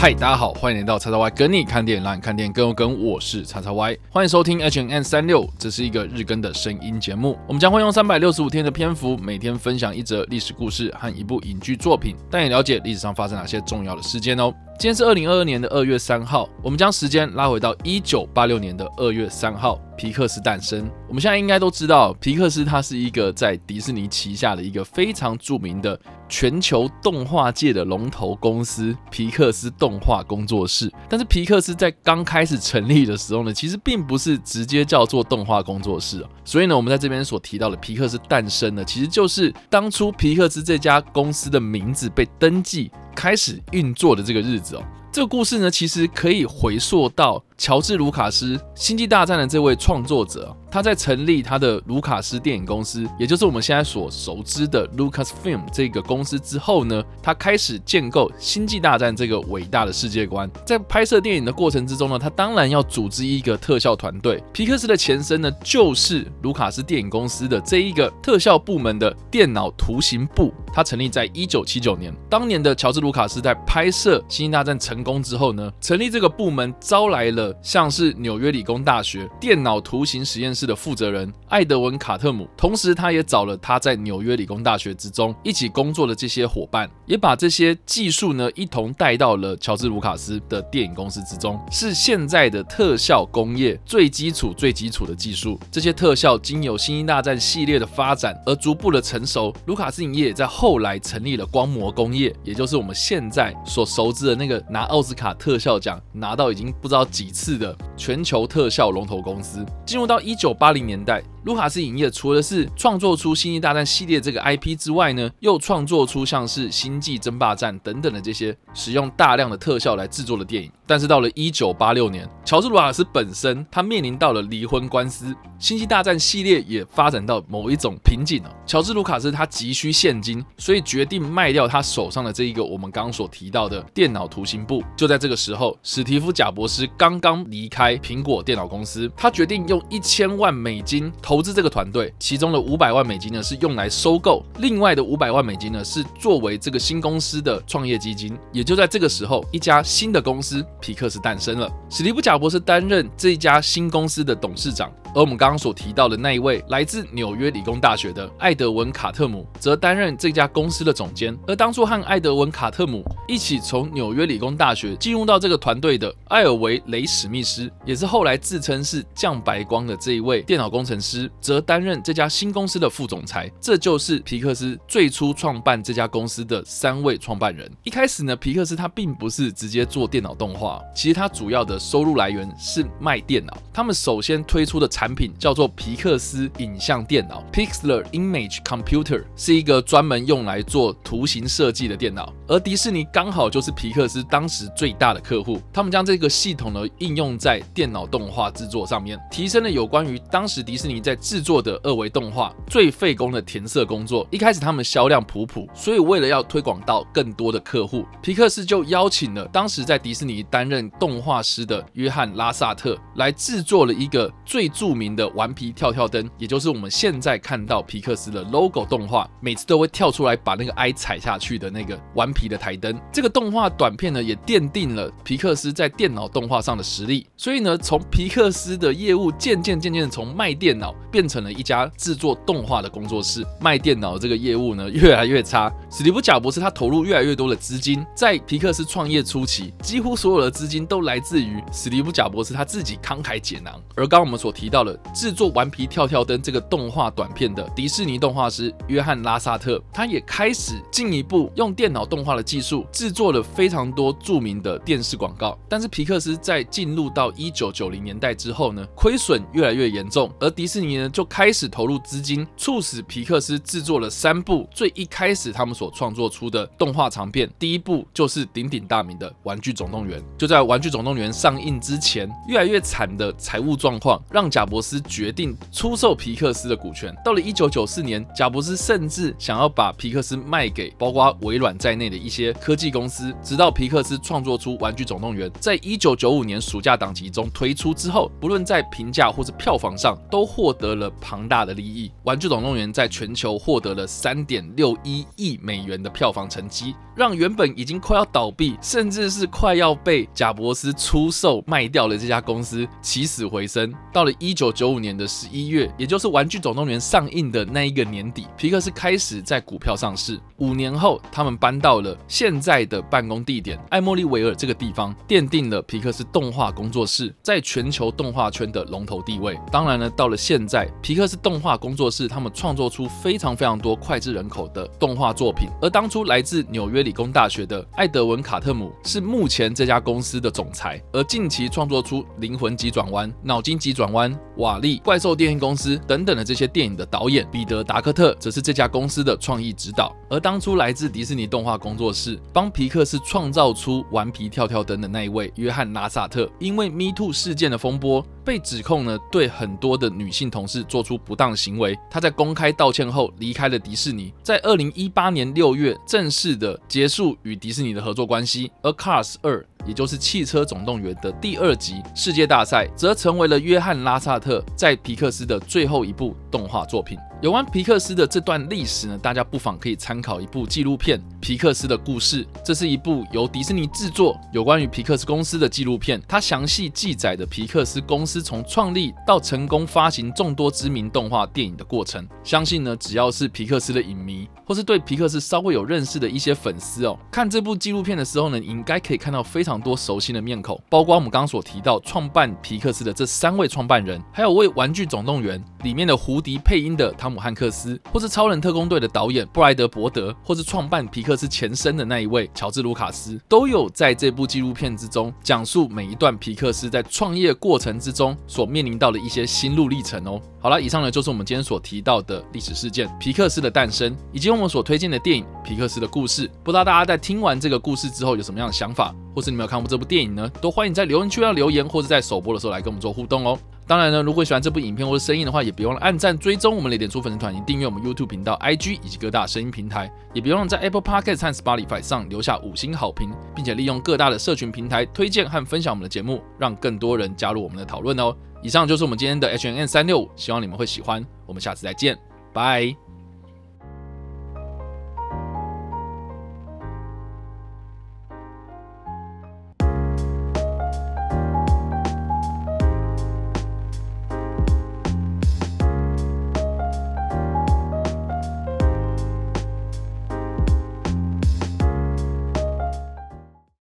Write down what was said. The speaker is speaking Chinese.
嗨，大家好，欢迎来到叉叉 Y 跟你看电影，让你看电影更有梗。我是叉叉 Y，欢迎收听 H N N 三六，这是一个日更的声音节目。我们将会用三百六十五天的篇幅，每天分享一则历史故事和一部影剧作品，带你了解历史上发生哪些重要的事件哦。今天是二零二二年的二月三号，我们将时间拉回到一九八六年的二月三号，皮克斯诞生。我们现在应该都知道，皮克斯它是一个在迪士尼旗下的一个非常著名的全球动画界的龙头公司——皮克斯动画工作室。但是皮克斯在刚开始成立的时候呢，其实并不是直接叫做动画工作室。所以呢，我们在这边所提到的皮克斯诞生呢，其实就是当初皮克斯这家公司的名字被登记。开始运作的这个日子哦。这个故事呢，其实可以回溯到乔治·卢卡斯《星际大战》的这位创作者。他在成立他的卢卡斯电影公司，也就是我们现在所熟知的 Lucasfilm 这个公司之后呢，他开始建构《星际大战》这个伟大的世界观。在拍摄电影的过程之中呢，他当然要组织一个特效团队。皮克斯的前身呢，就是卢卡斯电影公司的这一个特效部门的电脑图形部。它成立在一九七九年。当年的乔治·卢卡斯在拍摄《星际大战》成功之后呢，成立这个部门，招来了像是纽约理工大学电脑图形实验室的负责人艾德文·卡特姆，同时他也找了他在纽约理工大学之中一起工作的这些伙伴，也把这些技术呢一同带到了乔治·卢卡斯的电影公司之中，是现在的特效工业最基础、最基础的技术。这些特效经由《星际大战》系列的发展而逐步的成熟。卢卡斯影业在后后来成立了光魔工业，也就是我们现在所熟知的那个拿奥斯卡特效奖拿到已经不知道几次的全球特效龙头公司。进入到一九八零年代。卢卡斯影业除了是创作出《星际大战》系列这个 IP 之外呢，又创作出像是《星际争霸战》等等的这些使用大量的特效来制作的电影。但是到了一九八六年，乔治·卢卡斯本身他面临到了离婚官司，《星际大战》系列也发展到某一种瓶颈了。乔治·卢卡斯他急需现金，所以决定卖掉他手上的这一个我们刚所提到的电脑图形部。就在这个时候，史蒂夫·贾博斯刚刚离开苹果电脑公司，他决定用一千万美金。投投资这个团队，其中的五百万美金呢是用来收购，另外的五百万美金呢是作为这个新公司的创业基金。也就在这个时候，一家新的公司皮克斯诞生了。史蒂夫·贾博士担任这一家新公司的董事长。而我们刚刚所提到的那一位来自纽约理工大学的艾德文·卡特姆，则担任这家公司的总监。而当初和艾德文·卡特姆一起从纽约理工大学进入到这个团队的艾尔维·雷史密斯，也是后来自称是降白光的这一位电脑工程师，则担任这家新公司的副总裁。这就是皮克斯最初创办这家公司的三位创办人。一开始呢，皮克斯他并不是直接做电脑动画，其实他主要的收入来源是卖电脑。他们首先推出的。产品叫做皮克斯影像电脑 （Pixar Image Computer），是一个专门用来做图形设计的电脑。而迪士尼刚好就是皮克斯当时最大的客户，他们将这个系统呢应用在电脑动画制作上面，提升了有关于当时迪士尼在制作的二维动画最费工的填色工作。一开始他们销量普普，所以为了要推广到更多的客户，皮克斯就邀请了当时在迪士尼担任动画师的约翰拉萨特来制作了一个最著著名的顽皮跳跳灯，也就是我们现在看到皮克斯的 logo 动画，每次都会跳出来把那个 I 踩下去的那个顽皮的台灯。这个动画短片呢，也奠定了皮克斯在电脑动画上的实力。所以呢，从皮克斯的业务渐渐渐渐从卖电脑变成了一家制作动画的工作室。卖电脑这个业务呢，越来越差。史蒂夫·贾博士他投入越来越多的资金，在皮克斯创业初期，几乎所有的资金都来自于史蒂夫·贾博士他自己慷慨解囊。而刚我们所提到。的制作《顽皮跳跳灯》这个动画短片的迪士尼动画师约翰拉萨特，他也开始进一步用电脑动画的技术制作了非常多著名的电视广告。但是皮克斯在进入到一九九零年代之后呢，亏损越来越严重，而迪士尼呢就开始投入资金，促使皮克斯制作了三部最一开始他们所创作出的动画长片。第一部就是鼎鼎大名的《玩具总动员》。就在《玩具总动员》上映之前，越来越惨的财务状况让贾伯斯决定出售皮克斯的股权。到了一九九四年，贾伯斯甚至想要把皮克斯卖给包括微软在内的一些科技公司。直到皮克斯创作出《玩具总动员》，在一九九五年暑假档期中推出之后，不论在评价或是票房上，都获得了庞大的利益。《玩具总动员》在全球获得了三点六一亿美元的票房成绩，让原本已经快要倒闭，甚至是快要被贾伯斯出售卖掉的这家公司起死回生。到了一九九五年的十一月，也就是《玩具总动员》上映的那一个年底，皮克斯开始在股票上市。五年后，他们搬到了现在的办公地点艾莫利维尔这个地方，奠定了皮克斯动画工作室在全球动画圈的龙头地位。当然呢，到了现在，皮克斯动画工作室他们创作出非常非常多脍炙人口的动画作品。而当初来自纽约理工大学的艾德文卡特姆是目前这家公司的总裁，而近期创作出《灵魂急转弯》《脑筋急转弯》《瓦力怪兽电影公司》等等的这些电影的导演彼得达克特，则是这家公司的创意指导。而当初来自迪士尼动画工作室帮皮克斯创造出《顽皮跳跳灯》的那一位约翰拉萨特，因为 Me Too 事件的风波，被指控呢对很多的女性同事做出不当行为。他在公开道歉后离开了迪士尼，在二零一八年六月正式的结束与迪士尼的合作关系。而 Cars 二。也就是《汽车总动员》的第二集世界大赛，则成为了约翰拉萨特在皮克斯的最后一部动画作品。有关皮克斯的这段历史呢，大家不妨可以参考一部纪录片《皮克斯的故事》。这是一部由迪士尼制作有关于皮克斯公司的纪录片，它详细记载的皮克斯公司从创立到成功发行众多知名动画电影的过程。相信呢，只要是皮克斯的影迷，或是对皮克斯稍微有认识的一些粉丝哦，看这部纪录片的时候呢，应该可以看到非常多熟悉的面孔，包括我们刚刚所提到创办皮克斯的这三位创办人，还有为《玩具总动员》里面的胡迪配音的。汤姆汉克斯，或是《超人特工队》的导演布莱德伯德，或是创办皮克斯前身的那一位乔治卢卡斯，都有在这部纪录片之中讲述每一段皮克斯在创业过程之中所面临到的一些心路历程哦。好了，以上呢就是我们今天所提到的历史事件——皮克斯的诞生，以及我们所推荐的电影《皮克斯的故事》。不知道大家在听完这个故事之后有什么样的想法，或是你们有看过这部电影呢？都欢迎在留言区要留言，或者在首播的时候来跟我们做互动哦。当然呢，如果喜欢这部影片或者声音的话，也别忘了按赞、追踪我们的点出粉丝团，以及订阅我们 YouTube 频道、IG 以及各大声音平台。也别忘了在 Apple Podcast 和 Spotify 上留下五星好评，并且利用各大的社群平台推荐和分享我们的节目，让更多人加入我们的讨论哦。以上就是我们今天的 H N N 三六五，希望你们会喜欢。我们下次再见，拜。